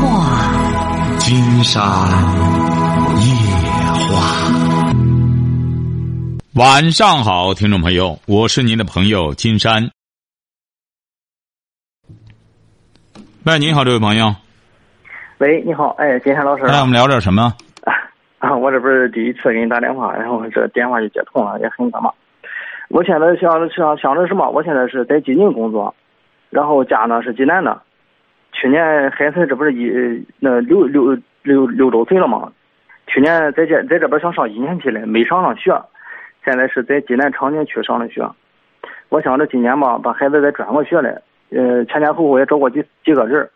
话，金山夜话。晚上好，听众朋友，我是您的朋友金山。喂，你好，这位朋友。喂，你好，哎，金山老师。来，我们聊点什么？啊，我这不是第一次给你打电话，然后这电话就接通了，也很干嘛。我现在想想想着什么？我现在是在济宁工作，然后家呢是济南的。去年孩子这不是一那六六六六周岁了吗？去年在这在这边想上一年级嘞，没上上学，现在是在济南长宁区上的学。我想着今年吧，把孩子再转过学来。呃，前前后后也找过几几个人，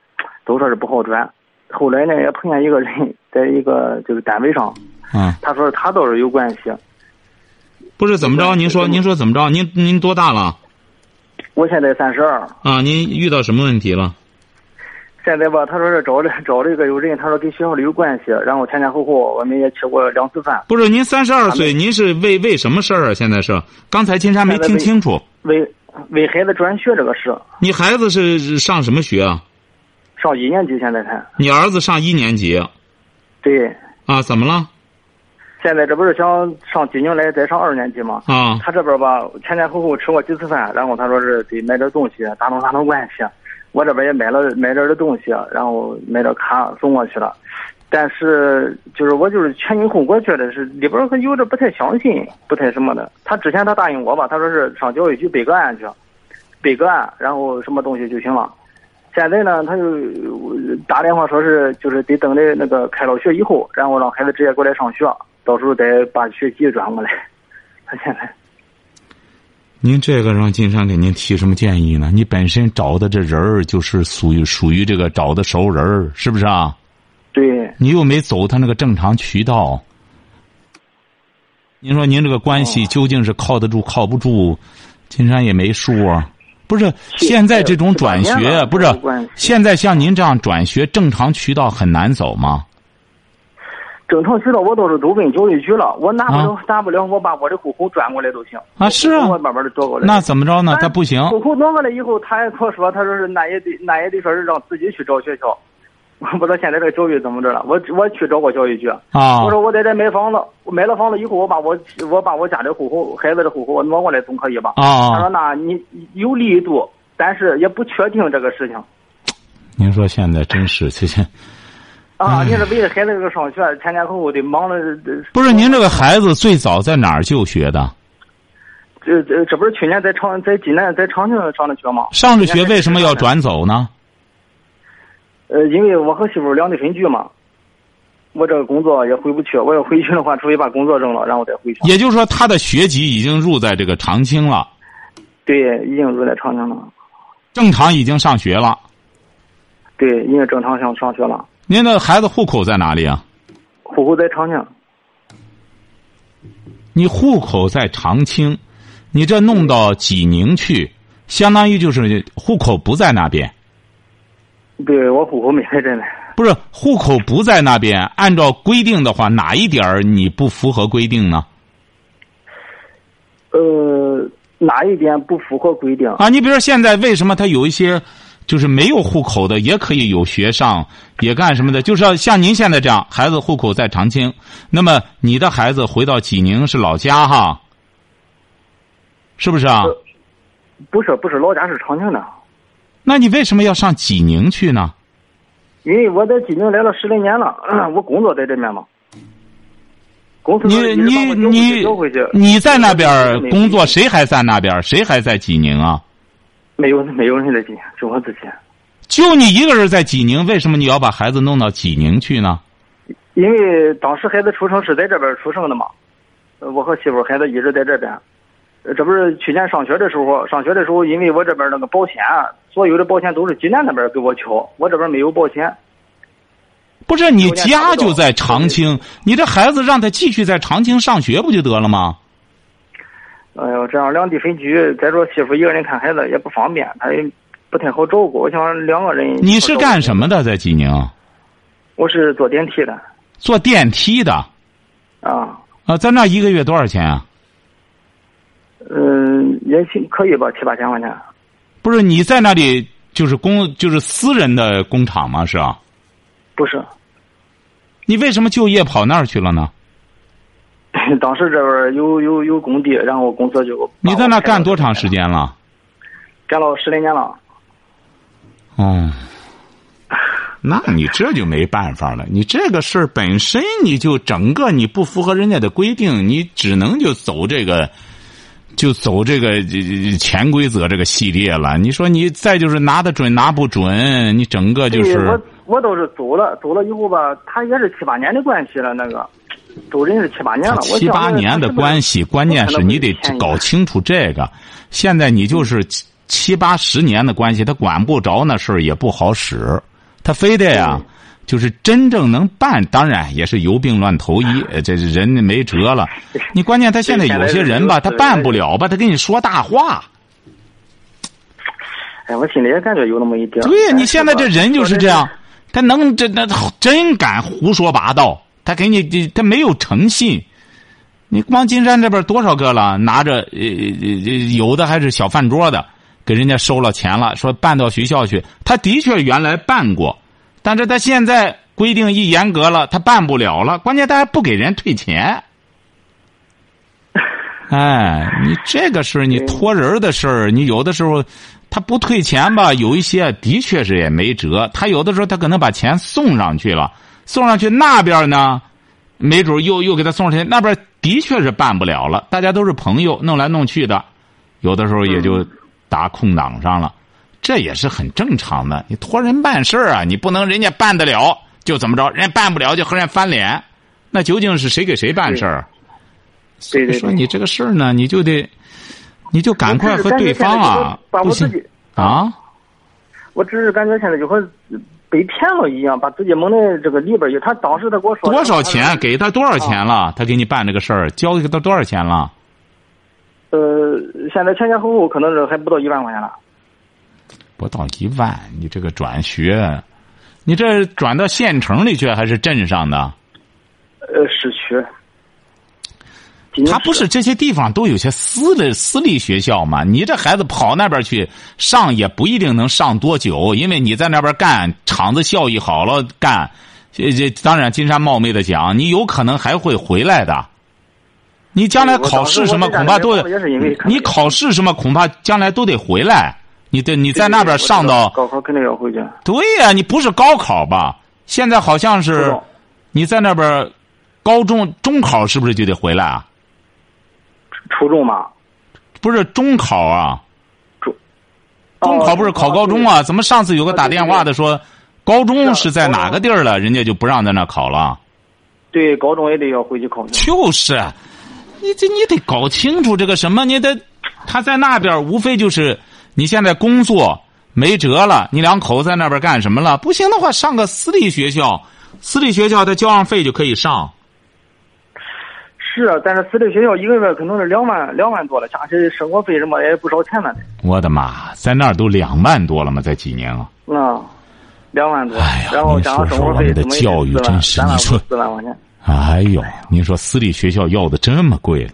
都说是不好转。后来呢，也碰见一个人，在一个就是单位上，嗯，他说他倒是有关系。不是怎么着？您说您说怎么着？您您多大了？我现在三十二。啊，您遇到什么问题了？现在吧，他说是找了找了一个有人，他说跟学校里有关系，然后前前后后我们也吃过两次饭。不是您三十二岁，您是为为什么事儿啊？现在是刚才金山没听清楚。为为孩子转学这个事。你孩子是上什么学啊？上一年级，现在才。你儿子上一年级。对。啊，怎么了？现在这不是想上济宁来再上二年级吗？啊。他这边吧，前前后后吃过几次饭，然后他说是得买点东西打通打通关系。我这边也买了买点的东西，然后买点卡送过去了。但是就是我就是前因后果觉得是里边有点不太相信，不太什么的。他之前他答应我吧，他说是上教育局备个案去，备个案，然后什么东西就行了。现在呢，他就打电话说是就是得等着那个开了学以后，然后让孩子直接过来上学，到时候再把学籍转过来。他现在。您这个让金山给您提什么建议呢？你本身找的这人儿就是属于属于这个找的熟人儿，是不是啊？对。你又没走他那个正常渠道。您说您这个关系究竟是靠得住靠不住？金山也没数啊。不是现在这种转学，不是现在像您这样转学，正常渠道很难走吗？正常渠道我倒是都问教育局了，我拿不了，拿不了，我把我的户口转过来都行。啊，是啊，我慢慢的转过来。那怎么着呢？他不行。户口转过来以后，他也跟我说，他说是那也得，那也得说是让自己去找学校。我不知道现在这个教育怎么着了。我我去找过教育局。啊。我说我在这买房子，我买了房子以后，我把我我把我家的户口、孩子的户口我挪过来总可以吧？啊。他说那你有力度，但是也不确定这个事情。您说现在真是这些。啊！你是为了孩子这个上学，前前后后得忙了。不是您这个孩子最早在哪儿就学的？这这这不是去年在长在济南在长庆上的学吗？上着学为什么要转走呢？呃，因为我和媳妇两地分居嘛，我这个工作也回不去。我要回去的话，除非把工作扔了，然后再回去。也就是说，他的学籍已经入在这个长清了。对，已经入在长青了。正常已经上学了。对，已经正常上上学了。您的孩子户口在哪里啊？户口在长清。你户口在长清，你这弄到济宁去，相当于就是户口不在那边。对我户口没在这呢。不是户口不在那边，按照规定的话，哪一点儿你不符合规定呢？呃，哪一点不符合规定？啊，你比如说现在为什么他有一些？就是没有户口的也可以有学上，也干什么的？就是要像您现在这样，孩子户口在长清，那么你的孩子回到济宁是老家哈，是不是啊？不是，不是老家是长宁的。那你为什么要上济宁去呢？因为我在济宁来了十来年了，我工作在这边嘛。公司你你你你在那边工作，谁还在那边？谁还在济宁啊？没有，没有人在济宁，就我自己。就你一个人在济宁，为什么你要把孩子弄到济宁去呢？因为当时孩子出生是在这边出生的嘛，我和媳妇孩子一直在这边。这不是去年上学的时候，上学的时候，因为我这边那个保险，所有的保险都是济南那边给我交，我这边没有保险。不是你家就在长清，你这孩子让他继续在长清上学不就得了吗？哎呦，这样两地分居，再说媳妇一个人看孩子也不方便，他也不太好照顾。我想两个人。你是干什么的，在济宁？我是坐电梯的。坐电梯的。啊。啊，在那一个月多少钱啊？嗯，也行，可以吧，七八千块钱。不是你在那里就是工就是私人的工厂吗？是啊。不是，你为什么就业跑那儿去了呢？当时这边有有有工地，然后公司就你在那干多长时？间了？干了十来年了。哦，那你这就没办法了。你这个事儿本身你就整个你不符合人家的规定，你只能就走这个，就走这个潜规则这个系列了。你说你再就是拿得准拿不准，你整个就是我我都是走了，走了以后吧，他也是七八年的关系了，那个走人是七八年了。七八年的关系，关键是你得搞清楚这个。现在你就是七七八十年的关系，他管不着那事儿也不好使，他非得呀，就是真正能办，当然也是有病乱投医，呃这是人没辙了。你关键他现在有些人吧，他办不了吧，他跟你说大话。哎，我心里也感觉有那么一点。对呀，你现在这人就是这样，他能这那真敢胡说八道，他给你这他没有诚信。你光金山这边多少个了？拿着呃呃有的还是小饭桌的，给人家收了钱了，说办到学校去。他的确原来办过，但是他现在规定一严格了，他办不了了。关键他还不给人退钱。哎，你这个事儿，你托人的事儿，你有的时候他不退钱吧，有一些的确是也没辙。他有的时候他可能把钱送上去了，送上去那边呢，没准又又给他送上去，那边的确是办不了了。大家都是朋友，弄来弄去的，有的时候也就打空档上了，这也是很正常的。你托人办事儿啊，你不能人家办得了就怎么着，人家办不了就和人家翻脸，那究竟是谁给谁办事儿？所以说你这个事儿呢，你就得，你就赶快和对方啊，不行啊，我只是感觉现在就和被骗了一样，把自己蒙在这个里边儿去。他当时他给我说多少钱？给他多少钱了？他给你办这个事儿，交给他多少钱了？呃，现在前前后后可能是还不到一万块钱了。不到一万，你这个转学，你这转到县城里去还是镇上的？呃，市区。他不是这些地方都有些私的私立学校吗？你这孩子跑那边去上也不一定能上多久，因为你在那边干，厂子效益好了干，这这当然金山冒昧的讲，你有可能还会回来的。你将来考试什么恐怕都你考试什么恐怕将来都得回来。你得你在那边上到高考肯定要回去。对呀、你不是高考吧？现在好像是你在那边高中中考是不是就得回来啊？初中嘛，不是中考啊，中中考不是考高中啊？怎么上次有个打电话的说，高中是在哪个地儿了，人家就不让在那考了？对，高中也得要回去考。就是，你这你得搞清楚这个什么，你得他在那边无非就是你现在工作没辙了，你两口子在那边干什么了？不行的话，上个私立学校，私立学校他交上费就可以上。是啊，但是私立学校一个月可能是两万两万多了，加起生活费什么也不少钱呢。我的妈，在那儿都两万多了吗？在济宁啊？啊，两万多，哎呀然后加上生活费，您说说我们的教育真是你说四万块钱。哎呦，您说私立学校要的这么贵了，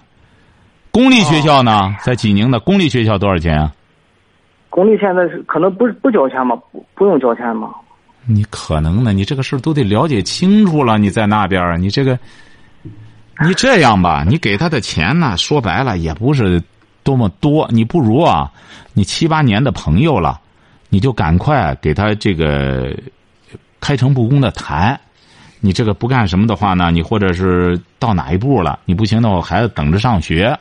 公立学校呢？在济宁的公立学校多少钱啊？公立现在是可能不不交钱吗？不不用交钱吗？你可能呢？你这个事儿都得了解清楚了。你在那边儿，你这个，你这样吧，你给他的钱呢，说白了也不是多么多。你不如啊，你七八年的朋友了，你就赶快给他这个开诚布公的谈。你这个不干什么的话呢？你或者是到哪一步了？你不行的话，孩子等着上学，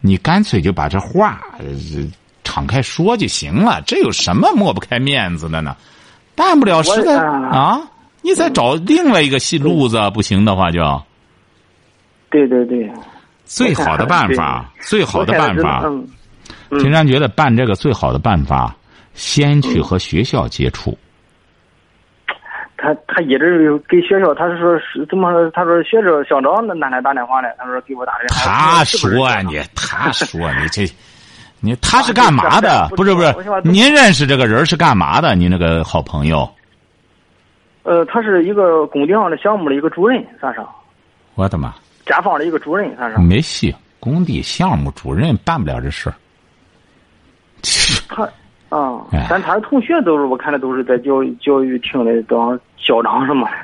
你干脆就把这话呃敞开说就行了。这有什么抹不开面子的呢？办不了，实在啊啊，你再找另外一个戏路子，不行的话就对对对，最好的办法，最好的办法。嗯，嗯金山觉得办这个最好的办法，先去和学校接触。他他一直给学校，他是说是怎么？他说学校校长那那天打电话来，他说给我打电话。他说你，他说你这，你他是干嘛的？不是不是，您认识这个人是干嘛的？您那个好朋友，呃，他是一个工地上的项目的一个主任，算是我的妈，甲方的一个主任，算是。没戏！工地项目主任办不了这事儿。他啊哎，但他的同学都是我看的都是在教育教育厅的当校长什么的。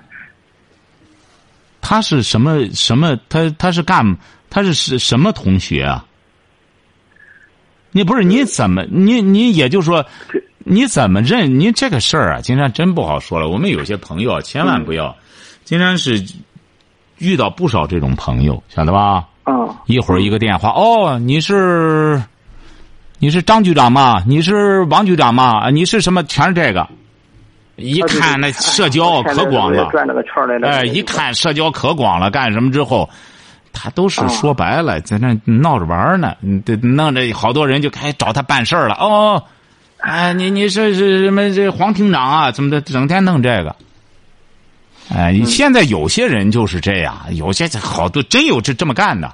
他是什么什么？他他是干他是是什么同学啊？你不是你怎么你你也就是说，你怎么认？你这个事儿啊，金山真不好说了。我们有些朋友啊，千万不要。金山是遇到不少这种朋友，晓得吧？嗯一会儿一个电话，哦，你是你是张局长吗？你是王局长吗？啊你是什么？全是这个。一看那社交可广了，转那个圈儿来了。哎，一看社交可广了，干什么之后，他都是说白了，在那闹着玩呢，嗯这弄着好多人就开始找他办事儿了。哦，哎，你你是是什么这黄厅长啊？怎么的？整天弄这个。哎，你现在有些人就是这样，有些好多真有这这么干的，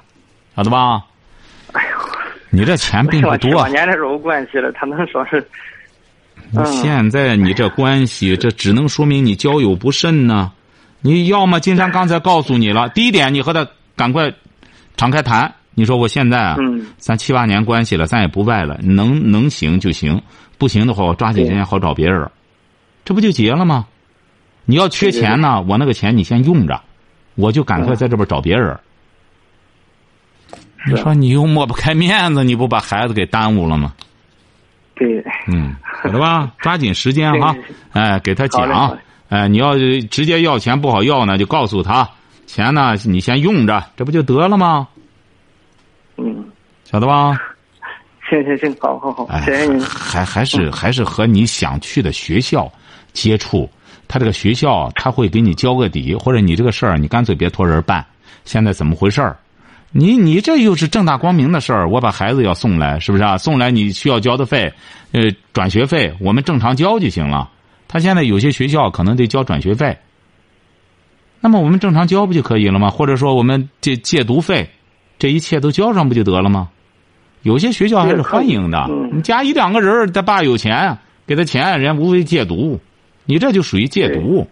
晓得吧？哎呦，你这钱并不多我七八。年的时候有关系了，他能说是你现在你这关系，这只能说明你交友不慎呢。你要么金山刚才告诉你了，第一点，你和他赶快敞开谈。你说我现在啊，嗯咱七八年关系了，咱也不外了，能能行就行，不行的话，我抓紧时间好找别人，这不就结了吗？你要缺钱呢，我那个钱你先用着，我就赶快在这边找别人。你说你又抹不开面子，你不把孩子给耽误了吗？对，嗯，晓得吧？抓紧时间哈哎，给他讲哎，你要直接要钱不好要呢，就告诉他，钱呢你先用着，这不就得了吗？嗯，晓得吧？行行行，好好好，哎谢谢您。还还是还是和你想去的学校接触，他这个学校他会给你交个底，或者你这个事儿你干脆别托人办，现在怎么回事儿？你你这又是正大光明的事儿，我把孩子要送来，是不是啊？送来你需要交的费，呃，转学费我们正常交就行了。他现在有些学校可能得交转学费，那么我们正常交不就可以了吗？或者说我们这借读费，这一切都交上不就得了吗？有些学校还是欢迎的。嗯你家一两个人，他爸有钱，给他钱，人家无非戒毒，你这就属于戒毒。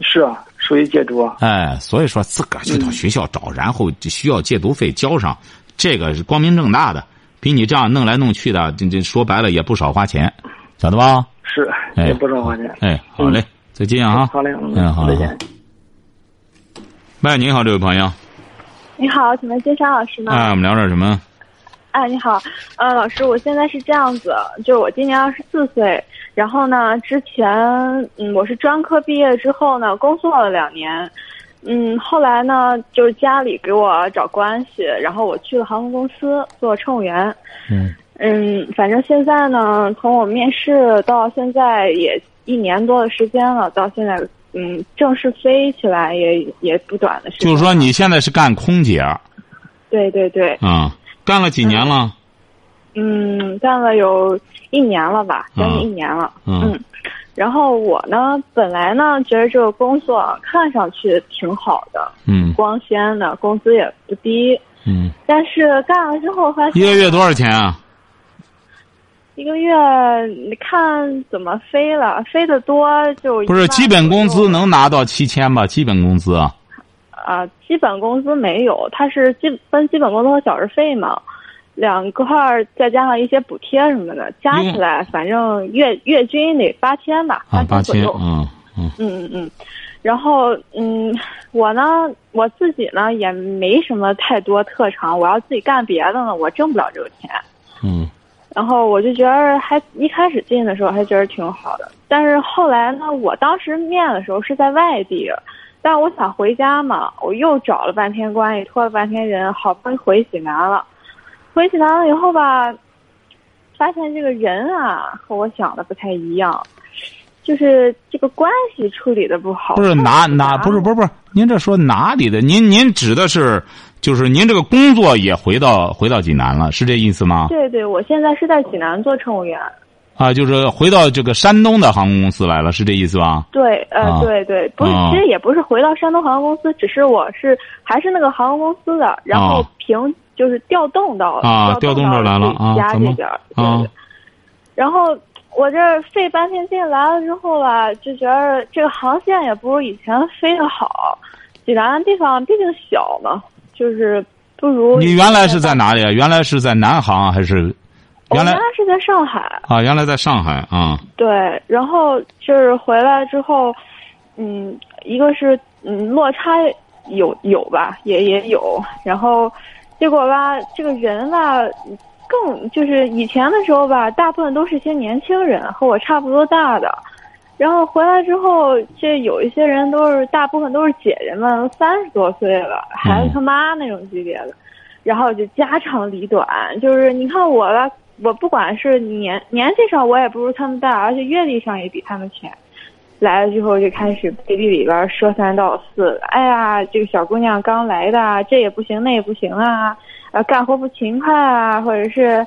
是啊，属于戒毒啊。哎，所以说自个儿去到学校找，然后就需要戒毒费交上，这个是光明正大的。比你这样弄来弄去的，这这说白了也不少花钱，晓得吧？是，哎也不少花钱。哎，好嘞，再见啊！好嘞，嗯，好嘞。再见。喂，您好，这位朋友，你好，请问金山老师吗？哎，我们聊点什么？哎，你好，呃，老师，我现在是这样子，就是我今年二十四岁，然后呢，之前嗯，我是专科毕业之后呢，工作了两年，嗯，后来呢，就是家里给我找关系，然后我去了航空公司做乘务员，嗯。嗯，反正现在呢，从我面试到现在也一年多的时间了，到现在嗯，正式飞起来也也不短的时间，就是说你现在是干空姐对、对对。对，干了几年了？嗯，干了有一年了吧，将近一年了。嗯然后我呢，本来呢觉得这个工作看上去挺好的，嗯光鲜的，工资也不低。嗯，但是干了之后发现，一个月多少钱啊？一个月你看怎么飞了，飞得多就不是基本工资能拿到七千吧？基本工资啊，啊、基本工资没有，它是基分基本工资和小时费嘛，两块儿再加上一些补贴什么的，加起来反正月月均得八千吧，啊，八千，左右。嗯嗯嗯嗯嗯，然后嗯，我呢我自己呢也没什么太多特长，我要自己干别的呢，我挣不了这个钱。嗯然后我就觉得还一开始进的时候还觉得挺好的，但是后来呢，我当时面的时候是在外地，但我想回家嘛，我又找了半天关系，托了半天人，好不容易回济南了。回济南了以后吧，发现这个人啊和我想的不太一样，就是这个关系处理的不好。不是哪哪不是不是不是，您这说哪里的？您您指的是就是您这个工作也回到回到济南了，是这意思吗？对对，我现在是在济南做乘务员。啊，就是回到这个山东的航空公司来了，是这意思吧？对，呃，啊对对，不是，啊其实也不是回到山东航空公司，只是我是还是那个航空公司的，然后啊凭就是调动到啊调动这儿来了啊怎么这边啊。然后我这费半天劲来了之后吧，就觉得这个航线也不如以前飞的好，济南地方毕竟小嘛，就是不如你原来是在哪里啊？原来是在南航还是原来原来是在上海。啊，原来在上海啊。对，然后就是回来之后，嗯，一个是嗯落差有有吧，也也有，然后结果吧，这个人吧，更就是以前的时候吧，大部分都是些年轻人，和我差不多大的。然后回来之后，这有一些人都是大部分都是姐姐们，三十多岁了，孩子他妈那种级别的，然后就家长里短，就是你看我吧，我不管是年年纪上我也不如他们大，而且阅历上也比他们浅。来了之后就开始背地里边说三道四，哎呀，这个小姑娘刚来的，这也不行那也不行啊，呃，干活不勤快啊，或者是。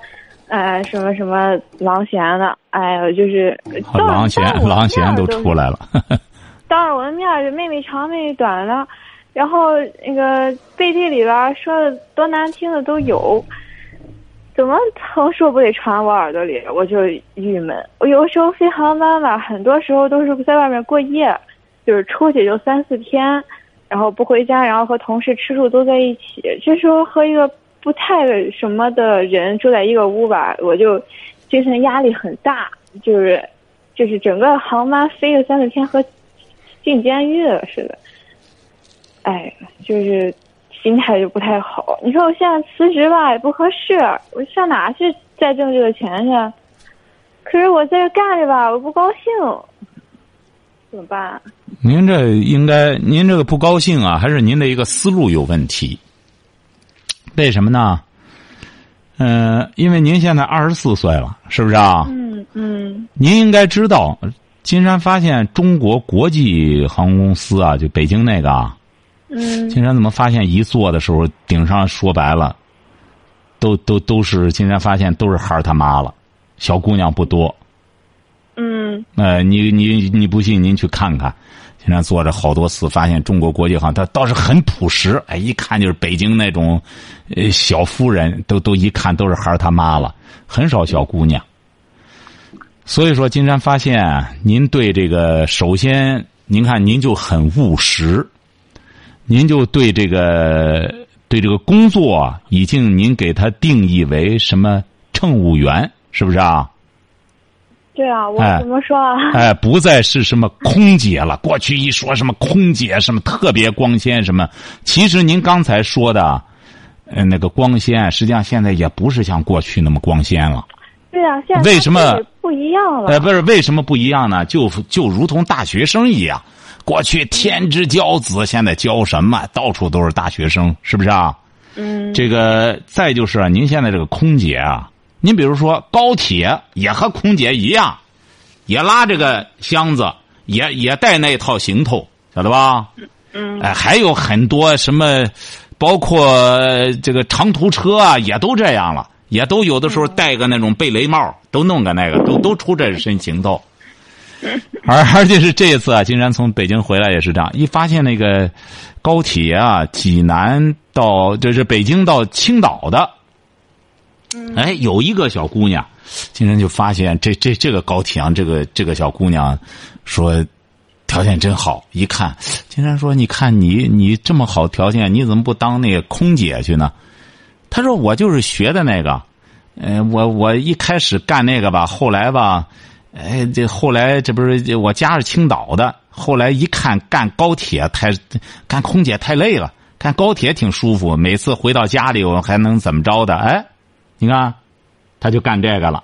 呃，什么什么狼嫌的，哎呀，就是狼嫌狼嫌都出来了。当着我的面就妹妹长妹妹短的，然后那个背地里边说的多难听的都有，怎么横说不得传我耳朵里，我就郁闷。我有的时候飞航班吧，很多时候都是在外面过夜，就是出去就三四天，然后不回家，然后和同事吃住都在一起，这时候和一个。不太什么的人住在一个屋吧，我就精神压力很大，就是就是整个航班飞了三四天，和进监狱似的。哎，就是心态就不太好。你说我现在辞职吧也不合适，我上哪去再挣这个钱去？可是我在这干着吧，我不高兴，怎么办？您这应该，您这个不高兴啊，还是您的一个思路有问题？为什么呢？嗯，因为您现在二十四岁了，是不是啊？嗯嗯。您应该知道，金山发现中国国际航空公司啊，就北京那个啊。嗯。金山怎么发现一坐的时候顶上说白了，都都都是金山发现都是孩儿他妈了，小姑娘不多。嗯。呃，你你你不信，您去看看。现在坐着好多次，发现中国国际航它倒是很朴实，哎，一看就是北京那种，呃，小夫人都都一看都是孩儿他妈了，很少小姑娘。所以说，金山发现您对这个，首先您看您就很务实，您就对这个对这个工作已经您给他定义为什么乘务员，是不是啊？对啊，我怎么说啊？哎，不再是什么空姐了。过去一说什么空姐，什么特别光鲜，什么，其实您刚才说的，呃，那个光鲜，实际上现在也不是像过去那么光鲜了。对啊，现在为什么不一样了？呃，不是为什么不一样呢？就就如同大学生一样，过去天之骄子，现在骄什么？到处都是大学生，是不是啊？嗯。这个再就是您现在这个空姐啊。您比如说高铁也和空姐一样，也拉这个箱子，也也带那套行头，晓得吧？嗯。哎，还有很多什么，包括这个长途车啊，也都这样了，也都有的时候戴个那种贝雷帽，都弄个那个，都都出这身行头。而而且是这一次啊，金山从北京回来也是这样，一发现那个高铁啊，济南到就是北京到青岛的。哎，有一个小姑娘，金山就发现这这这个高铁上这个这个小姑娘，说条件真好。一看，金山说：“你看你你这么好条件，你怎么不当那个空姐去呢？”他说：“我就是学的那个，嗯，我我一开始干那个吧，后来吧，哎，这后来这不是我家是青岛的，后来一看干高铁太干空姐太累了，干高铁挺舒服，每次回到家里我还能怎么着的？哎。”你看，他就干这个了。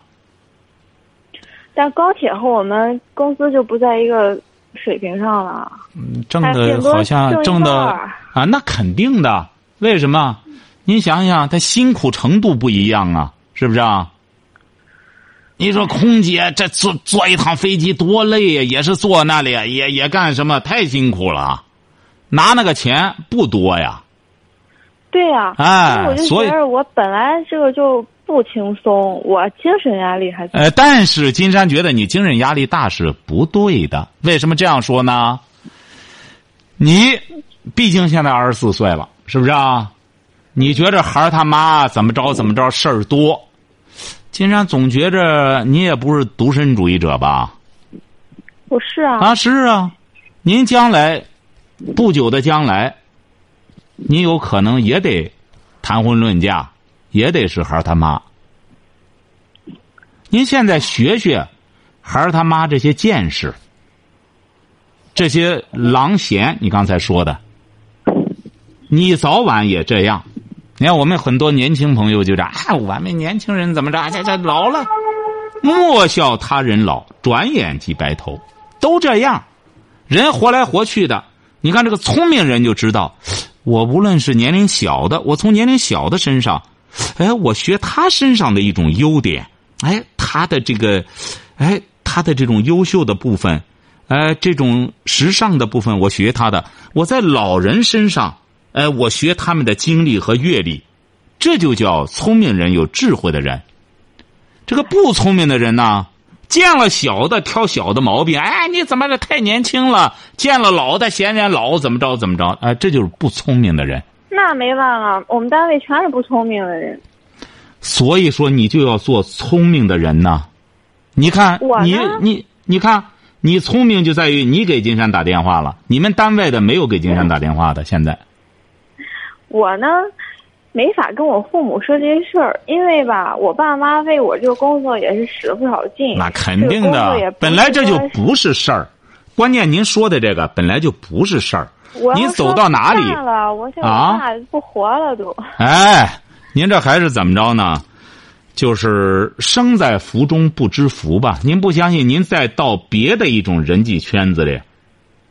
但高铁和我们工资就不在一个水平上了。嗯，挣的好像挣的啊，那肯定的。为什么？您想想，他辛苦程度不一样啊，是不是啊？你说空姐这坐坐一趟飞机多累呀，也是坐那里，也也干什么？太辛苦了，拿那个钱不多呀。对呀，哎，我就觉得我本来这个就不轻松，我精神压力还……呃，但是金山觉得你精神压力大是不对的。为什么这样说呢？你毕竟现在二十四岁了，是不是啊？你觉着孩儿他妈怎么着怎么着事儿多？金山总觉着你也不是独身主义者吧？不是啊。啊，是啊，您将来不久的将来。你有可能也得谈婚论嫁，也得是孩儿他妈。您现在学学，孩儿他妈这些见识，这些狼闲，你刚才说的，你早晚也这样。你看我们很多年轻朋友就这样，哎，我们年轻人怎么着？这这老了，莫笑他人老，转眼即白头，都这样。人活来活去的，你看这个聪明人就知道，我无论是年龄小的，我从年龄小的身上，哎，我学他身上的一种优点，哎，他的这个，哎，他的这种优秀的部分，哎，这种时尚的部分，我学他的。我在老人身上，哎，我学他们的经历和阅历，这就叫聪明人、有智慧的人。这个不聪明的人呢？见了小的挑小的毛病，哎，你怎么这太年轻了？见了老的嫌人老，怎么着怎么着？哎，这就是不聪明的人。那没办法，我们单位全是不聪明的人。所以说，你就要做聪明的人呐。你看，你你你看，你聪明就在于你给金山打电话了，你们单位的没有给金山打电话的。现在，我呢？没法跟我父母说这些事儿，因为吧，我爸妈为我这个工作也是使了不少劲。那肯定的，本来这就不是事儿。关键您说的这个本来就不是事儿。您走到哪里了？我现在爸不活了都。哎，您这还是怎么着呢？就是生在福中不知福吧？您不相信？您再到别的一种人际圈子里，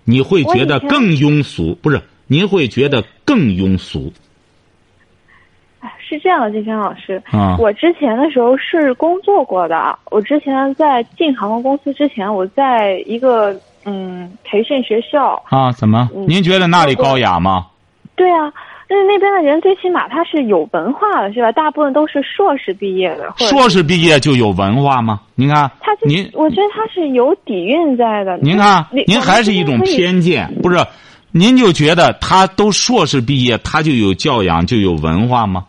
你会觉得更庸俗。不是，您会觉得更庸俗。是这样的，金山老师，我之前的时候是工作过的。我之前在进航空公司之前，我在一个嗯培训学校啊。怎么？您觉得那里高雅吗？对啊，那那边的人最起码他是有文化的，是吧？大部分都是硕士毕业的。硕士毕业就有文化吗？您看，他您，我觉得他是有底蕴在的。您看，您还是一种偏见，不是？您就觉得他都硕士毕业，他就有教养，就有文化吗？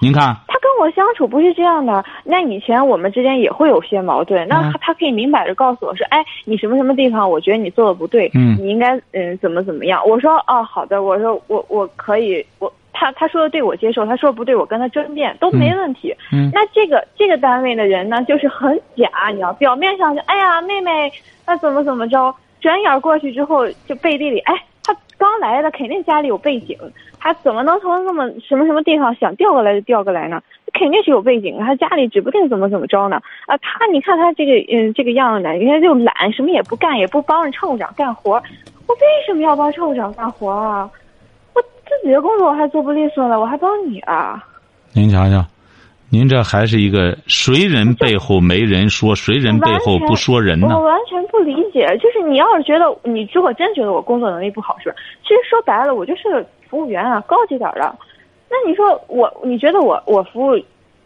您看，他跟我相处不是这样的。那以前我们之间也会有些矛盾。那他他可以明摆着告诉我说：“哎，你什么什么地方，我觉得你做的不对，嗯，你应该嗯怎么怎么样。”我说：“哦，好的。”我说：“我我可以，我他他说的对我接受，他说不对我跟他争辩都没问题。”嗯，那这个这个单位的人呢，就是很假，你知道，表面上就哎呀妹妹，那怎么怎么着，转眼过去之后就背地里哎。刚来的，肯定家里有背景。他怎么能从那么什么什么地方想调过来就调过来呢？肯定是有背景。他家里指不定怎么怎么着呢？啊，他你看他这个嗯这个样子，人家就懒，什么也不干，也不帮着乘务长干活。我为什么要帮乘务长干活啊？我自己的工作我还做不利索了，我还帮你啊？您瞧瞧。您这还是一个谁人背后没人说，谁人背后不说人呢？我完全不理解。就是你要是觉得你如果真觉得我工作能力不好，是吧？其实说白了，我就是个服务员啊，高级点的。那你说我，你觉得我我服务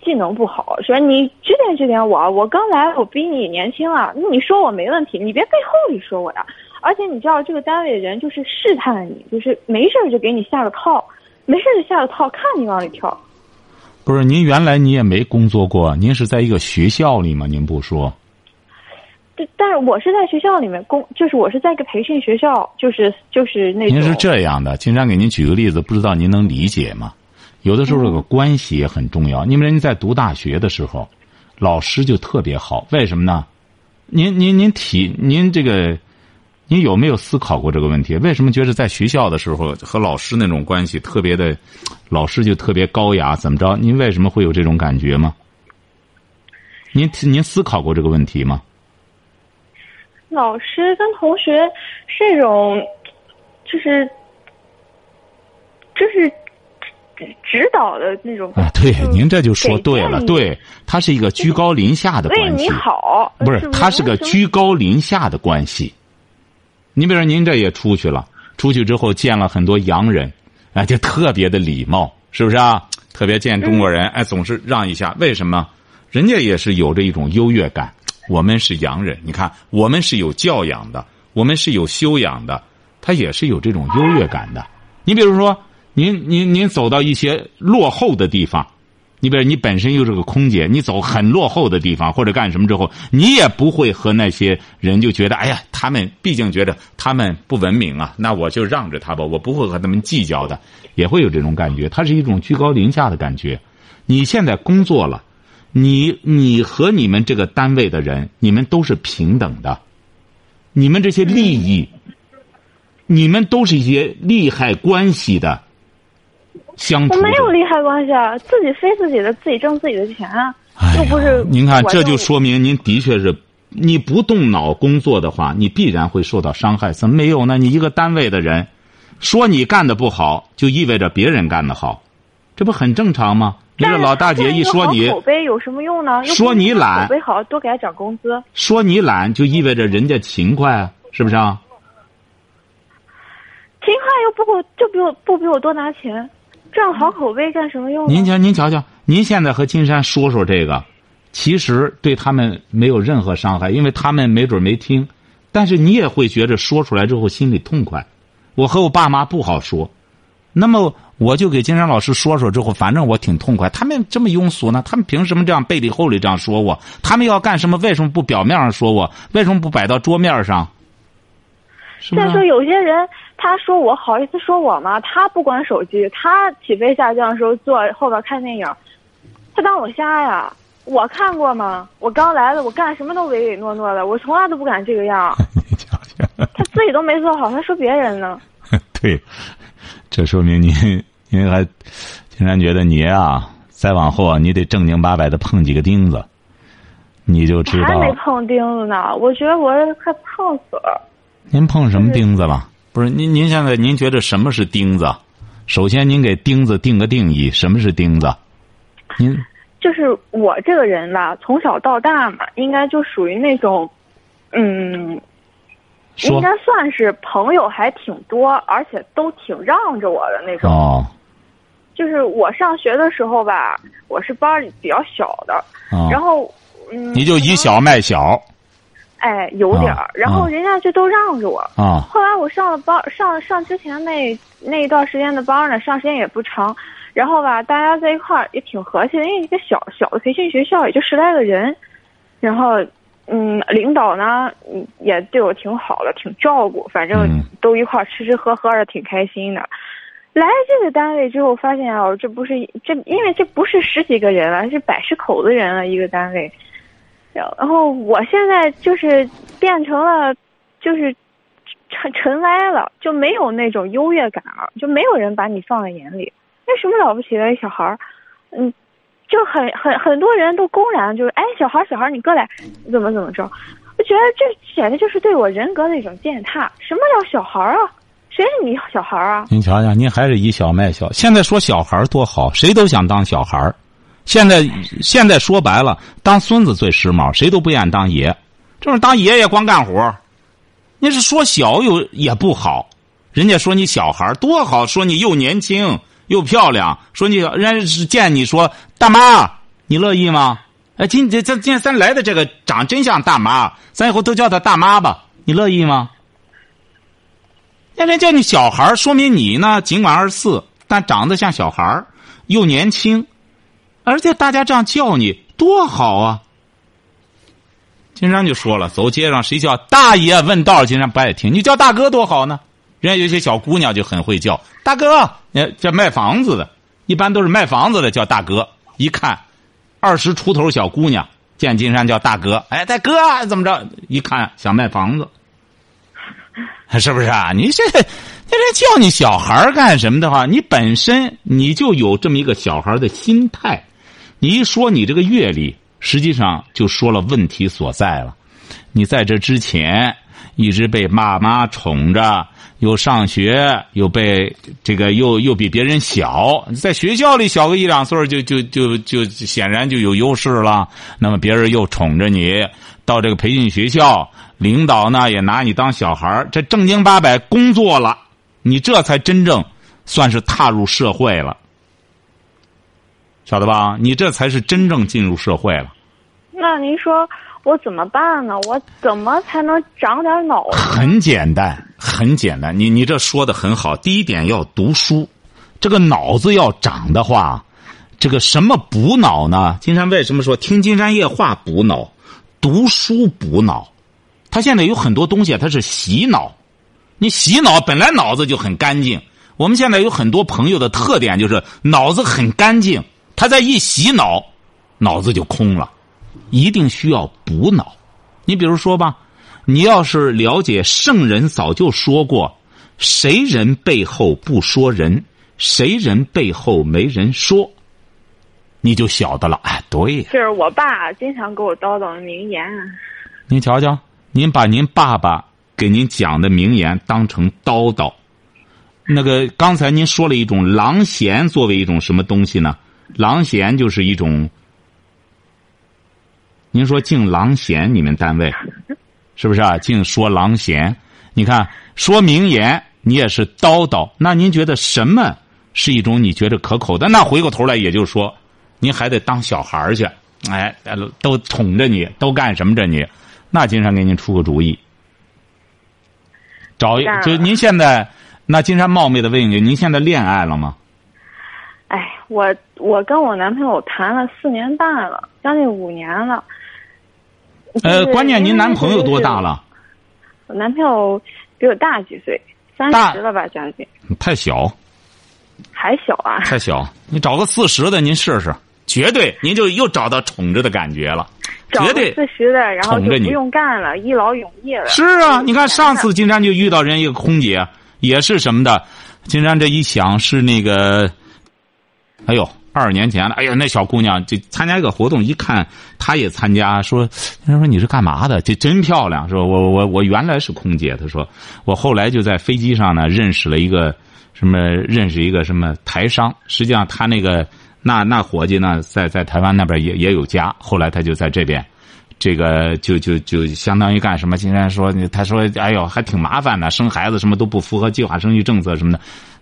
技能不好，是吧？你指点指点我，我刚来，我比你年轻啊。那你说我没问题，你别背后里说我呀。而且你知道，这个单位的人就是试探你，就是没事就给你下个套，没事就下个套，看你往里跳。不是您原来你也没工作过，您是在一个学校里吗？您不说。对，但是我是在学校里面工，就是我是在一个培训学校，就是就是那。您是这样的，金山给您举个例子，不知道您能理解吗？有的时候这个关系也很重要。你们人在读大学的时候，老师就特别好，为什么呢？您您您体您这个。你有没有思考过这个问题？为什么觉得在学校的时候和老师那种关系特别的，老师就特别高雅？怎么着？您为什么会有这种感觉吗？您您思考过这个问题吗？老师跟同学是一种，就是就是指导的那种啊。对，您这就说对了。对，他是一个居高临下的关系。为你好，不是他是个居高临下的关系。你比如说，您这也出去了，出去之后见了很多洋人，哎，就特别的礼貌，是不是啊？特别见中国人，哎，总是让一下。为什么？人家也是有着一种优越感。我们是洋人，你看，我们是有教养的，我们是有修养的，他也是有这种优越感的。你比如说，您您您走到一些落后的地方。你比如你本身又是个空姐，你走很落后的地方或者干什么之后，你也不会和那些人就觉得，哎呀，他们毕竟觉得他们不文明啊，那我就让着他吧，我不会和他们计较的，也会有这种感觉。它是一种居高临下的感觉。你现在工作了，你你和你们这个单位的人，你们都是平等的，你们这些利益，你们都是一些利害关系的相处。我没有利害关系啊，自己飞自己的，自己挣自己的钱啊，又不是。您看，这就说明您的确是，你不动脑工作的话，你必然会受到伤害。怎么没有呢？你一个单位的人，说你干的不好，就意味着别人干的好，这不很正常吗？你这老大姐一说你口碑有什么用呢？说你懒口碑好，多给他涨工资。说你懒，就意味着人家勤快啊，是不是啊？勤快又不给我，就比我不比我多拿钱，这样好口碑干什么用？您瞧，您瞧瞧，您现在和金山说说这个，其实对他们没有任何伤害，因为他们没准没听，但是你也会觉着说出来之后心里痛快。我和我爸妈不好说，那么我就给金山老师说说之后，反正我挺痛快。他们这么庸俗呢？他们凭什么这样背里后里这样说我？他们要干什么？为什么不表面上说我？为什么不摆到桌面上？再说有些人，他说我好意思说我吗？他不关手机，他起飞下降的时候坐后边看电影，他当我瞎呀？我看过吗？我刚来的，我干什么都唯唯诺诺的，我从来都不敢这个样。你瞧瞧。他自己都没做好，他说别人呢？对，这说明您您还竟然觉得你啊，再往后啊，你得正经八百的碰几个钉子，你就知道还没碰钉子呢，我觉得我快碰死了。您碰什么钉子了？不是您您现在您觉得什么是钉子？首先，您给钉子定个定义，什么是钉子？您就是我这个人吧，从小到大嘛，应该就属于那种，嗯，应该算是朋友还挺多，而且都挺让着我的那种。哦就是我上学的时候吧，我是班里比较小的，哦，然后嗯，你就以小卖小哎有点儿，啊然后啊人家就都让着我。啊后来我上了班，上上之前那那一段时间的班呢，上时间也不长，然后吧，大家在一块儿也挺和气的，因为一个小小的培训学校也就十来个人，然后嗯，领导呢嗯也对我挺好的，挺照顾，反正嗯都一块儿吃吃喝喝的，挺开心的。来这个单位之后，发现啊，这不是这，因为这不是十几个人了，是百十口子人了一个单位。然后我现在就是变成了，就是尘尘埃了，就没有那种优越感了，就没有人把你放在眼里。那什么了不起的小孩儿，嗯，就很很很多人都公然就是，哎，小孩儿小孩儿，你过来，怎么怎么着？我觉得这简直就是对我人格的一种践踏。什么叫小孩儿啊？谁是你小孩儿啊？您瞧瞧，您还是以小卖小。现在说小孩儿多好，谁都想当小孩儿。现在现在说白了，当孙子最时髦，谁都不愿意当爷。这种当爷爷光干活儿，你是说小又也不好。人家说你小孩多好，说你又年轻又漂亮，说你人家是见你说大妈，你乐意吗？哎，今这这今天咱来的这个长真像大妈，咱以后都叫她大妈吧，你乐意吗？那人叫你小孩说明你呢，尽管二十四，但长得像小孩，又年轻，而且大家这样叫你多好啊！金山就说了，走街上谁叫大爷问道，金山不爱听，你叫大哥多好呢。人家有些小姑娘就很会叫大哥，呃，叫卖房子的，一般都是卖房子的叫大哥。一看，二十出头小姑娘见金山叫大哥，哎，大哥怎么着？一看想卖房子，是不是啊？你这，那人叫你小孩干什么的话，你本身你就有这么一个小孩的心态。你一说你这个阅历，实际上就说了问题所在了。你在这之前一直被爸妈宠着，又上学，又被这个又又比别人小，在学校里小个一两岁就就就就显然就有优势了。那么别人又宠着你，到这个培训学校，领导呢也拿你当小孩，这正经八百工作了，你这才真正算是踏入社会了。晓得吧？你这才是真正进入社会了。那您说我怎么办呢？我怎么才能长点脑子？很简单，很简单。你你这说的很好。第一点要读书，这个脑子要长的话，这个什么补脑呢？金山为什么说听金山夜话补脑，读书补脑？他现在有很多东西，他是洗脑。你洗脑本来脑子就很干净，我们现在有很多朋友的特点就是脑子很干净，他再一洗脑，脑子就空了，一定需要补脑。你比如说吧，你要是了解圣人早就说过，谁人背后不说人，谁人背后没人说，你就晓得了。哎，对，就是我爸经常给我叨叨名言。您瞧瞧，您把您爸爸给您讲的名言当成叨叨。那个刚才您说了一种狼涎作为一种什么东西呢？狼涎就是一种，您说敬狼涎，你们单位 是不是啊？净说狼涎，你看说名言，你也是叨叨。那您觉得什么是一种你觉得可口的？那回过头来，也就是说，您还得当小孩去，哎，都宠着你，都干什么着你？那金山给您出个主意，找一就您现在。那金山冒昧的问一句，您现在恋爱了吗？哎，我我跟我男朋友谈了四年半了，将近五年了。呃，关键您男朋友多大了？我男朋友比我大几岁，三十了吧，将近。太小。还小啊？太小，你找个四十的，您试试，绝对您就又找到宠着的感觉了。绝对四十的，然后就不用干了，一劳永逸了。是啊，你看上次金山就遇到人一个空姐。也是什么的，金山这一想是那个，哎呦，二十年前了。哎呀，那小姑娘就参加一个活动，一看她也参加，说，他说你是干嘛的？这真漂亮，说我我我原来是空姐。他说我后来就在飞机上呢认识了一个什么，认识一个什么台商。实际上他那个那那伙计呢，在在台湾那边也也有家。后来他就在这边。这个就就就相当于干什么？金山说，他说：“哎呦，还挺麻烦的，生孩子什么都不符合计划生育政策什么的。”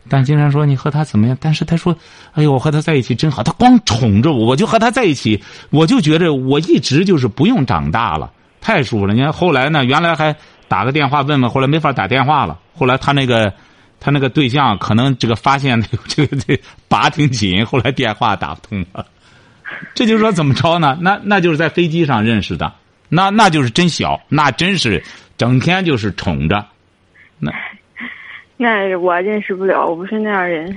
但经常说：“你和他怎么样？”但是他说：“哎呦，我和他在一起真好。他光宠着我，我就和他在一起，我就觉得我一直就是不用长大了，太舒服了。你看后来呢，原来还打个电话问问，后来没法打电话了。后来他那个 他那个对象可能这个发现这个这个拔挺紧，后来电话打不通了。”这就是说怎么着呢？那那就是在飞机上认识的，那那就是真小，那真是整天就是宠着。那那我认识不了，我不是那样人。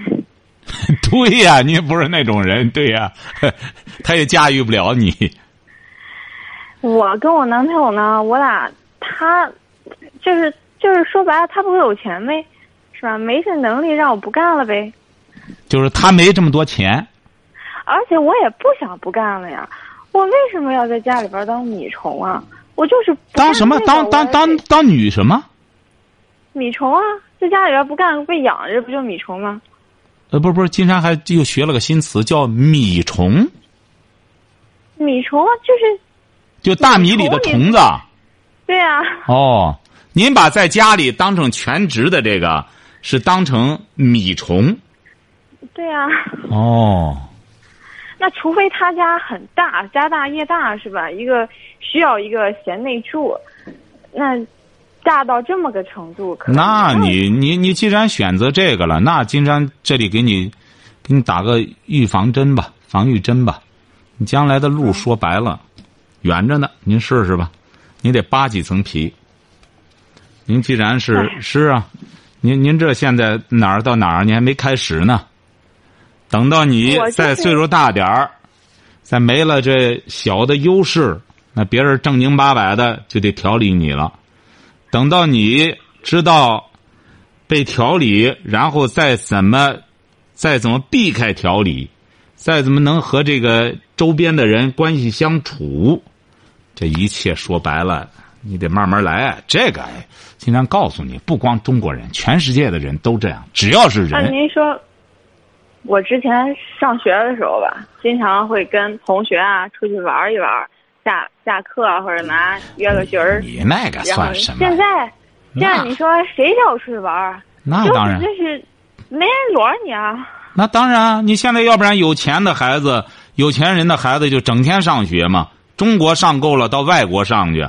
对呀，你也不是那种人，对呀，他也驾驭不了你。我跟我男朋友呢，我俩他就是就是说白了，他不是有钱呗，是吧？没这能力，让我不干了呗。就是他没这么多钱。而且我也不想不干了呀，我为什么要在家里边当米虫啊？我就是当什么当当当当女什么？米虫啊，在家里边不干被养着，不就米虫吗？呃，不是不是，金山还又学了个新词，叫米虫。米虫就是就大米里的虫子。对呀。哦，您把在家里当成全职的这个是当成米虫。对呀。哦。那除非他家很大，家大业大是吧？一个需要一个贤内助，那大到这么个程度，可那你你你既然选择这个了，那金山这里给你给你打个预防针吧，防御针吧。你将来的路说白了，远着呢，您试试吧。你得扒几层皮。您既然是是啊，您您这现在哪儿到哪儿？你还没开始呢。等到你再岁数大点儿，再没了这小的优势，那别人正经八百的就得调理你了。等到你知道被调理，然后再怎么再怎么避开调理，再怎么能和这个周边的人关系相处，这一切说白了，你得慢慢来。这个，经常告诉你，不光中国人，全世界的人都这样，只要是人。那您说。我之前上学的时候吧，经常会跟同学啊出去玩一玩，下下课或者拿约个局儿。你那个算什么？现在，现在你说谁叫我出去玩？那当然，就是没人摞你啊。那当然，你现在要不然有钱的孩子，有钱人的孩子就整天上学嘛。中国上够了，到外国上去。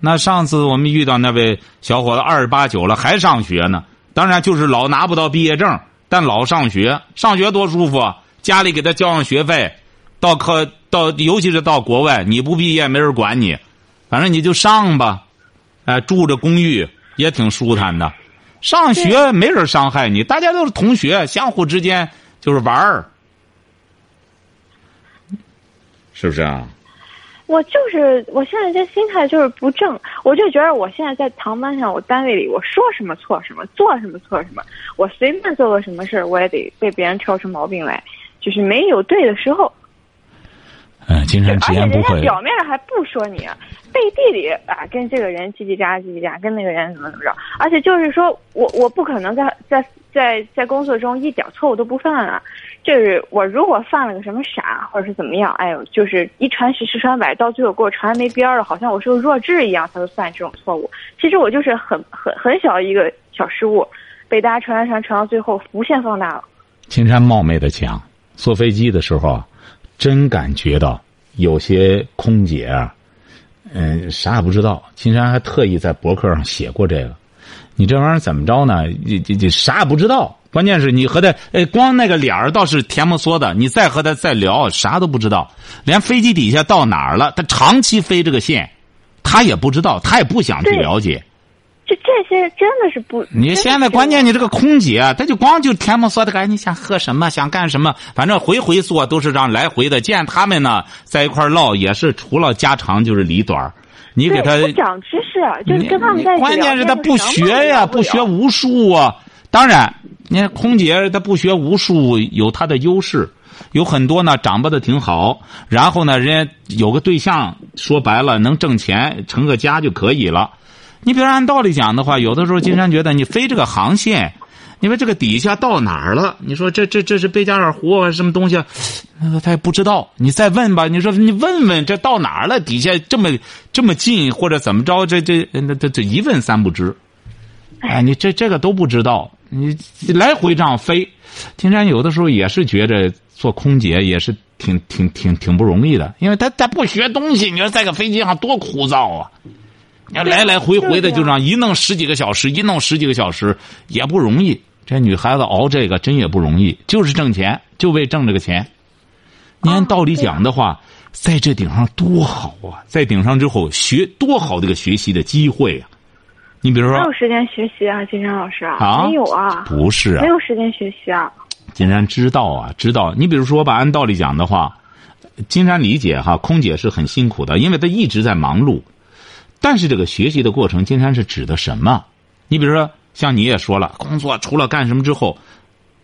那上次我们遇到那位小伙子，二十八九了还上学呢。当然就是老拿不到毕业证。但老上学，上学多舒服啊！家里给他交上学费，到课到，尤其是到国外，你不毕业没人管你，反正你就上吧。哎，住着公寓也挺舒坦的，上学没人伤害你，大家都是同学，相互之间就是玩儿。是不是啊？我就是我现在这心态就是不正，我就觉得我现在在堂班上，我单位里我说什么错什么，做什么错什么，我随便做个什么事儿，我也得被别人挑出毛病来，就是没有对的时候。嗯，金山直言不讳。表面上还不说你，背地里啊跟这个人叽叽喳叽叽喳，跟那个人怎么怎么着，而且就是说我我不可能在在在在工作中一点错误都不犯啊。就是我如果犯了个什么傻，或者是怎么样，哎呦，就是一传十，十传百，到最后给我传没边儿了，好像我是个弱智一样，才会犯这种错误。其实我就是很很很小一个小失误，被大家传传传传到最后无限放大了。青山冒昧的讲，坐飞机的时候啊，真感觉到有些空姐啊，嗯，啥也不知道。金山还特意在博客上写过这个，你这玩意儿怎么着呢？你你你啥也不知道。关键是你和他，哎，光那个脸儿倒是甜不嗦的。你再和他再聊，啥都不知道，连飞机底下到哪儿了，他长期飞这个线，他也不知道，他也不想去了解。这这些真的是不。你现在关键，你这个空姐，他就光就甜不嗦的，感觉你想喝什么，想干什么，反正回回做都是让来回的。见他们呢，在一块唠，也是除了家长就是里短你给他长知识，就是跟他们在关键是他不学呀，不学无术啊。当然。你看，空姐她不学无术，有她的优势，有很多呢，长不的挺好。然后呢，人家有个对象，说白了能挣钱，成个家就可以了。你比如按道理讲的话，有的时候金山觉得你飞这个航线，你说这个底下到哪儿了？你说这这这是贝加尔湖啊，什么东西？他也不知道。你再问吧，你说你问问这到哪儿了？底下这么这么近，或者怎么着？这这那这这一问三不知。哎，你这这个都不知道。你来回这样飞，金山有的时候也是觉着做空姐也是挺挺挺挺不容易的，因为他他不学东西，你说在个飞机上多枯燥啊！你要来来回回的就这样一弄十几个小时，一弄十几个小时也不容易。这女孩子熬这个真也不容易，就是挣钱，就为挣这个钱。你按道理讲的话，在这顶上多好啊！在顶上之后学多好的一个学习的机会啊！你比如说，没有时间学习啊，金山老师啊，没有啊，不是啊，没有时间学习啊。金山知道啊，知道。你比如说吧，按道理讲的话，金山理解哈，空姐是很辛苦的，因为她一直在忙碌。但是这个学习的过程，金山是指的什么？你比如说，像你也说了，工作除了干什么之后，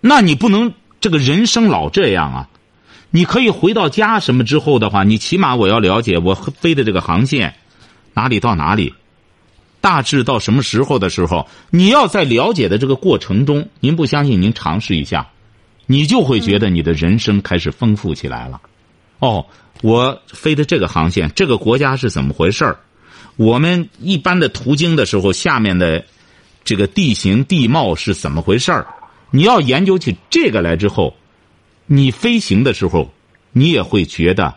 那你不能这个人生老这样啊。你可以回到家什么之后的话，你起码我要了解我飞的这个航线，哪里到哪里。大致到什么时候的时候，你要在了解的这个过程中，您不相信，您尝试一下，你就会觉得你的人生开始丰富起来了。哦，我飞的这个航线，这个国家是怎么回事儿？我们一般的途经的时候，下面的这个地形地貌是怎么回事儿？你要研究起这个来之后，你飞行的时候，你也会觉得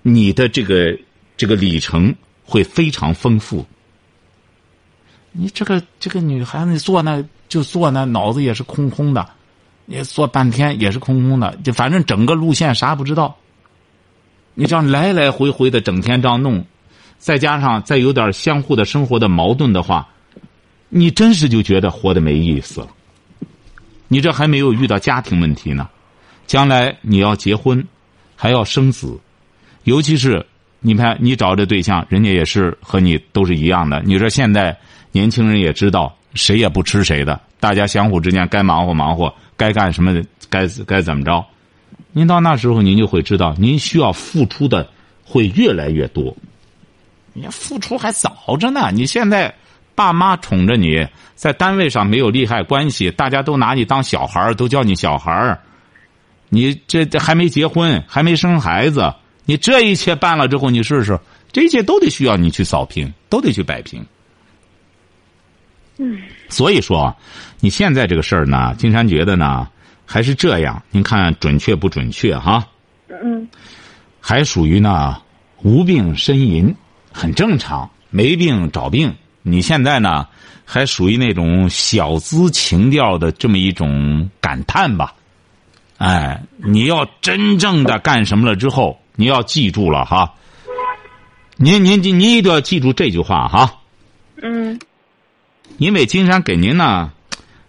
你的这个这个里程会非常丰富。你这个这个女孩子坐那就坐那，脑子也是空空的，也坐半天也是空空的，就反正整个路线啥不知道。你这样来来回回的整天这样弄，再加上再有点相互的生活的矛盾的话，你真是就觉得活的没意思了。你这还没有遇到家庭问题呢，将来你要结婚，还要生子，尤其是你看你找这对象，人家也是和你都是一样的。你说现在。年轻人也知道，谁也不吃谁的，大家相互之间该忙活忙活，该干什么该该怎么着。您到那时候，您就会知道，您需要付出的会越来越多。你付出还早着呢，你现在爸妈宠着你，在单位上没有利害关系，大家都拿你当小孩都叫你小孩你这这还没结婚，还没生孩子，你这一切办了之后，你试试，这一切都得需要你去扫平，都得去摆平。嗯，所以说，你现在这个事儿呢，金山觉得呢，还是这样。您看准确不准确哈？嗯，还属于呢无病呻吟，很正常。没病找病，你现在呢还属于那种小资情调的这么一种感叹吧？哎，你要真正的干什么了之后，你要记住了哈。您您您您一定要记住这句话哈。嗯。因为金山给您呢，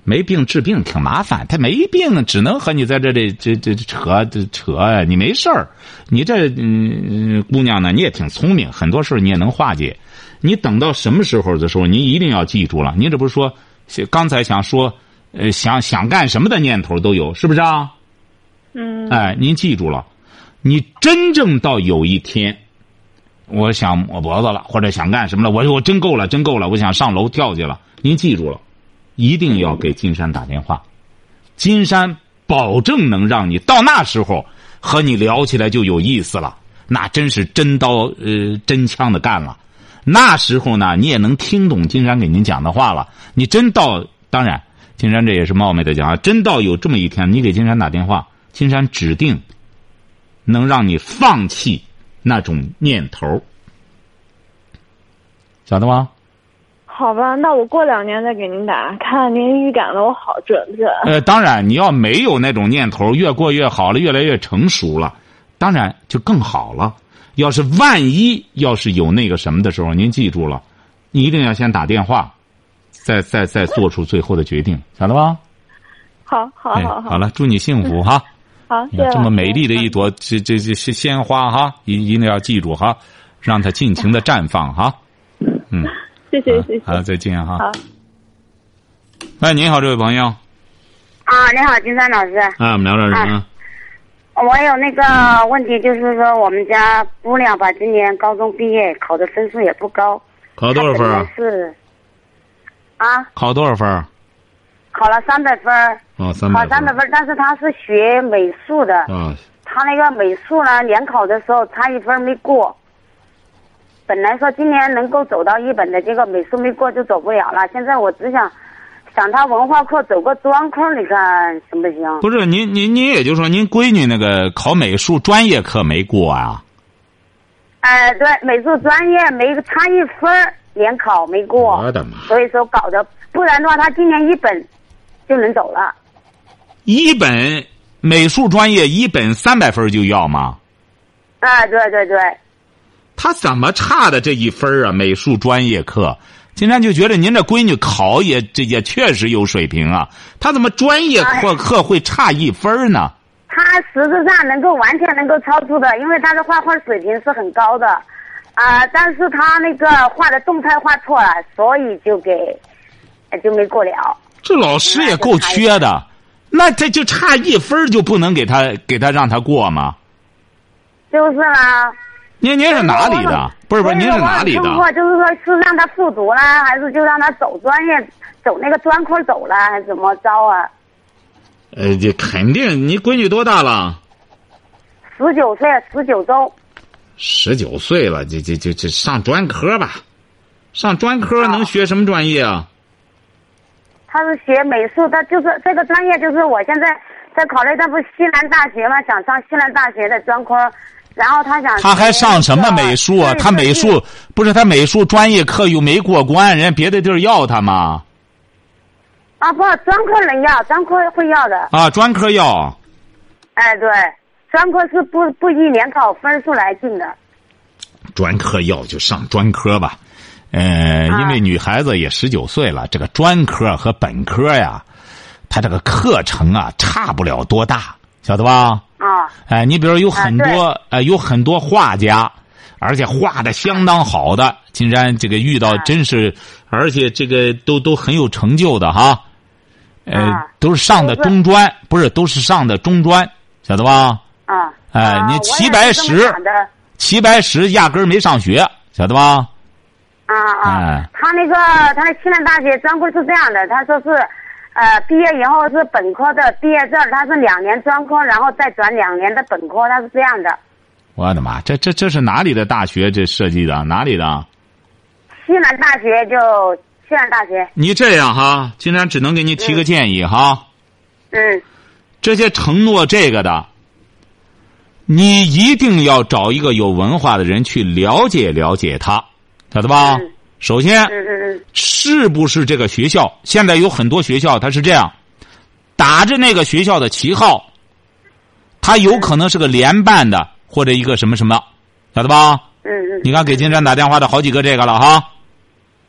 没病治病挺麻烦，他没病只能和你在这里这这扯这扯呀，你没事儿，你这嗯姑娘呢，你也挺聪明，很多事儿你也能化解。你等到什么时候的时候，你一定要记住了。您这不是说刚才想说，呃，想想干什么的念头都有，是不是啊？嗯。哎，您记住了，你真正到有一天，我想抹脖子了，或者想干什么了，我我真够了，真够了，我想上楼跳去了。您记住了，一定要给金山打电话，金山保证能让你到那时候和你聊起来就有意思了，那真是真刀呃真枪的干了。那时候呢，你也能听懂金山给您讲的话了。你真到，当然，金山这也是冒昧的讲啊，真到有这么一天，你给金山打电话，金山指定能让你放弃那种念头，晓得吗？好吧，那我过两年再给您打，看您预感的我好准不准。呃，当然，你要没有那种念头，越过越好了，越来越成熟了，当然就更好了。要是万一要是有那个什么的时候，您记住了，你一定要先打电话，再再再做出最后的决定，晓得吧？好，好，好，好了，祝你幸福哈！好，谢谢。这么美丽的一朵这这这是鲜花哈，一一定要记住哈，让它尽情的绽放哈。嗯，谢谢谢谢。好，再见哈。好。哎，您好，这位朋友。啊，你好，金山老师。啊，我们聊点什么？我有那个问题，就是说我们家姑娘吧，今年高中毕业，考的分数也不高。考多少分啊？是。啊。考多少分？考了三百分。哦，三百。考三百分，但是她是学美术的。啊。她那个美术呢，联考的时候差一分没过。本来说今年能够走到一本的，结果美术没过就走不了了。现在我只想。想他文化课走个专科，你看行不行？不是您您您，也就是说您闺女那个考美术专业课没过啊？哎，对，美术专业没差一分联考没过。我的妈！所以说搞得，不然的话，他今年一本就能走了。一本美术专业一本三百分就要吗？啊，对对对。他怎么差的这一分啊？美术专业课。今天就觉得您这闺女考也这也确实有水平啊，她怎么专业课课会差一分呢？她实质上能够完全能够超出的，因为她的画画水平是很高的，啊，但是她那个画的动态画错了，所以就给就没过了。这老师也够缺的，那这就差一分就不能给他给他让他过吗？就是啦。您您是哪里的？不是不是，您是哪里的？就是说，是让他复读呢，还是就让他走专业，走那个专科走了，还是怎么着啊？呃，这肯定，你闺女多大了？十九岁，十九周。十九岁了，就就就就上专科吧？上专科能学什么专业啊？他是学美术，他就是这个专业，就是我现在在考虑，他不西南大学嘛，想上西南大学的专科。然后他想，他还上什么美术啊？他美术不是他美术专业课又没过关，人家别的地儿要他吗？啊不，专科能要，专科会要的。啊，专科要。哎，对，专科是不不依联考分数来定的。专科要就上专科吧，呃，因为女孩子也十九岁了，这个专科和本科呀，他这个课程啊差不了多大，晓得吧？啊，哎，你比如有很多，呃，有很多画家，而且画的相当好的，竟然这个遇到真是，而且这个都都很有成就的哈，呃，都是上的中专，不是都是上的中专，晓得吧？啊，哎，你齐白石，齐白石压根儿没上学，晓得吧？啊啊，他那个他那西南大学专柜是这样的，他说是。呃，毕业以后是本科的毕业证，他是两年专科，然后再转两年的本科，他是这样的。我的妈，这这这是哪里的大学？这设计的哪里的？西南大学就西南大学。你这样哈，金山只能给你提个建议哈。嗯。这些承诺这个的，你一定要找一个有文化的人去了解了解他，晓得吧？首先，是不是这个学校？现在有很多学校，它是这样，打着那个学校的旗号，它有可能是个联办的或者一个什么什么，晓得吧？嗯嗯。你看，给金山打电话的好几个这个了哈。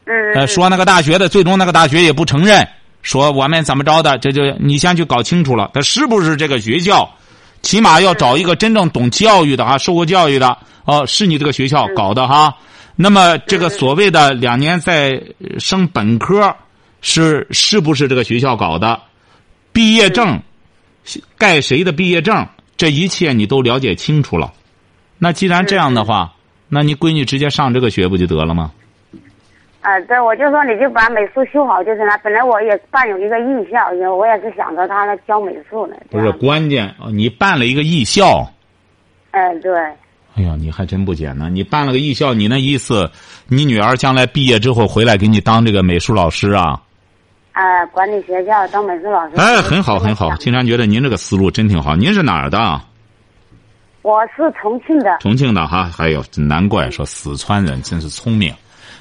嗯说那个大学的，最终那个大学也不承认，说我们怎么着的，这就你先去搞清楚了，他是不是这个学校，起码要找一个真正懂教育的哈，受过教育的哦，是你这个学校搞的哈。那么这个所谓的两年再升本科，是是不是这个学校搞的？毕业证，盖谁的毕业证？这一切你都了解清楚了。那既然这样的话，那你闺女直接上这个学不就得了吗？啊，对，我就说你就把美术修好就行了。本来我也办有一个艺校，我也是想着他教美术呢。不是关键，你办了一个艺校。嗯，对。哎呀，你还真不简单！你办了个艺校，你那意思，你女儿将来毕业之后回来给你当这个美术老师啊？啊，管理学校当美术老师。哎，很好，很好。经常觉得您这个思路真挺好。您是哪儿的？我是重庆的。重庆的哈，还有，难怪说四川人真是聪明。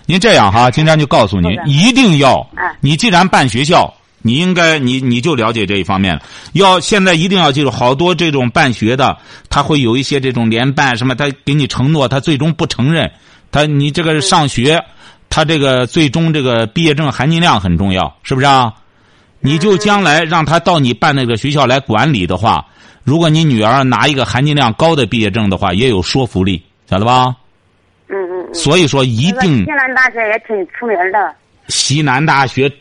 您这样哈，经常就告诉您，一定要，你既然办学校，你应该你你就了解这一方面。要现在一定要记住，好多这种办学的，他会有一些这种联办什么，他给你承诺，他最终不承认。他你这个上学，他这个最终这个毕业证含金量很重要，是不是啊？你就将来让他到你办那个学校来管理的话，如果你女儿拿一个含金量高的毕业证的话，也有说服力，晓得吧？嗯嗯，所以说一定。西南大学也挺出名的。西南大学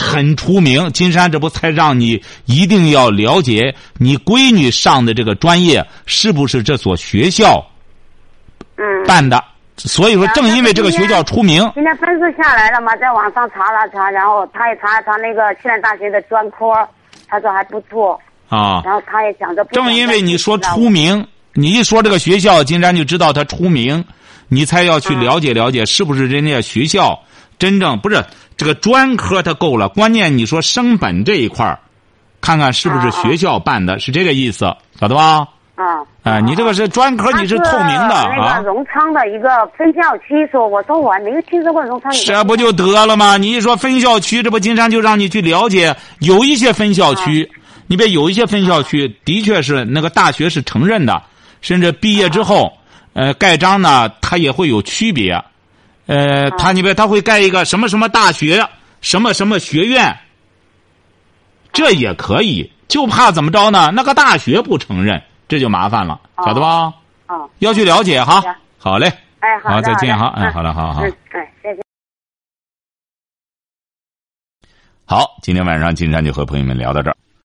很出名，金山这不才让你一定要了解你闺女上的这个专业是不是这所学校嗯办的？所以说，正因为这个学校出名。今天分数下来了嘛，在网上查了查，然后他也查了查那个西南大学的专科，他说还不错。啊。然后他也想着。正因为你说出名，你一说这个学校，金山就知道他出名。你才要去了解了解，是不是人家学校真正不是这个专科他够了，关键你说升本这一块儿，看看是不是学校办的，是这个意思，晓得吧？啊，哎，你这个是专科，你是透明的啊。那个荣昌的一个分校区，说我说我还没有听说过荣昌。这不就得了吗？你一说分校区，这不金山就让你去了解，有一些分校区，你别有一些分校区的确是那个大学是承认的，甚至毕业之后。呃，盖章呢，它也会有区别。呃，他你别，他会盖一个什么什么大学，什么什么学院，这也可以。就怕怎么着呢？那个大学不承认，这就麻烦了，晓得吧？哦，要去了解哈。好嘞。哎，好，再见哈。哎，好了，好好。嗯，哎，谢谢。好，今天晚上金山就和朋友们聊到这儿。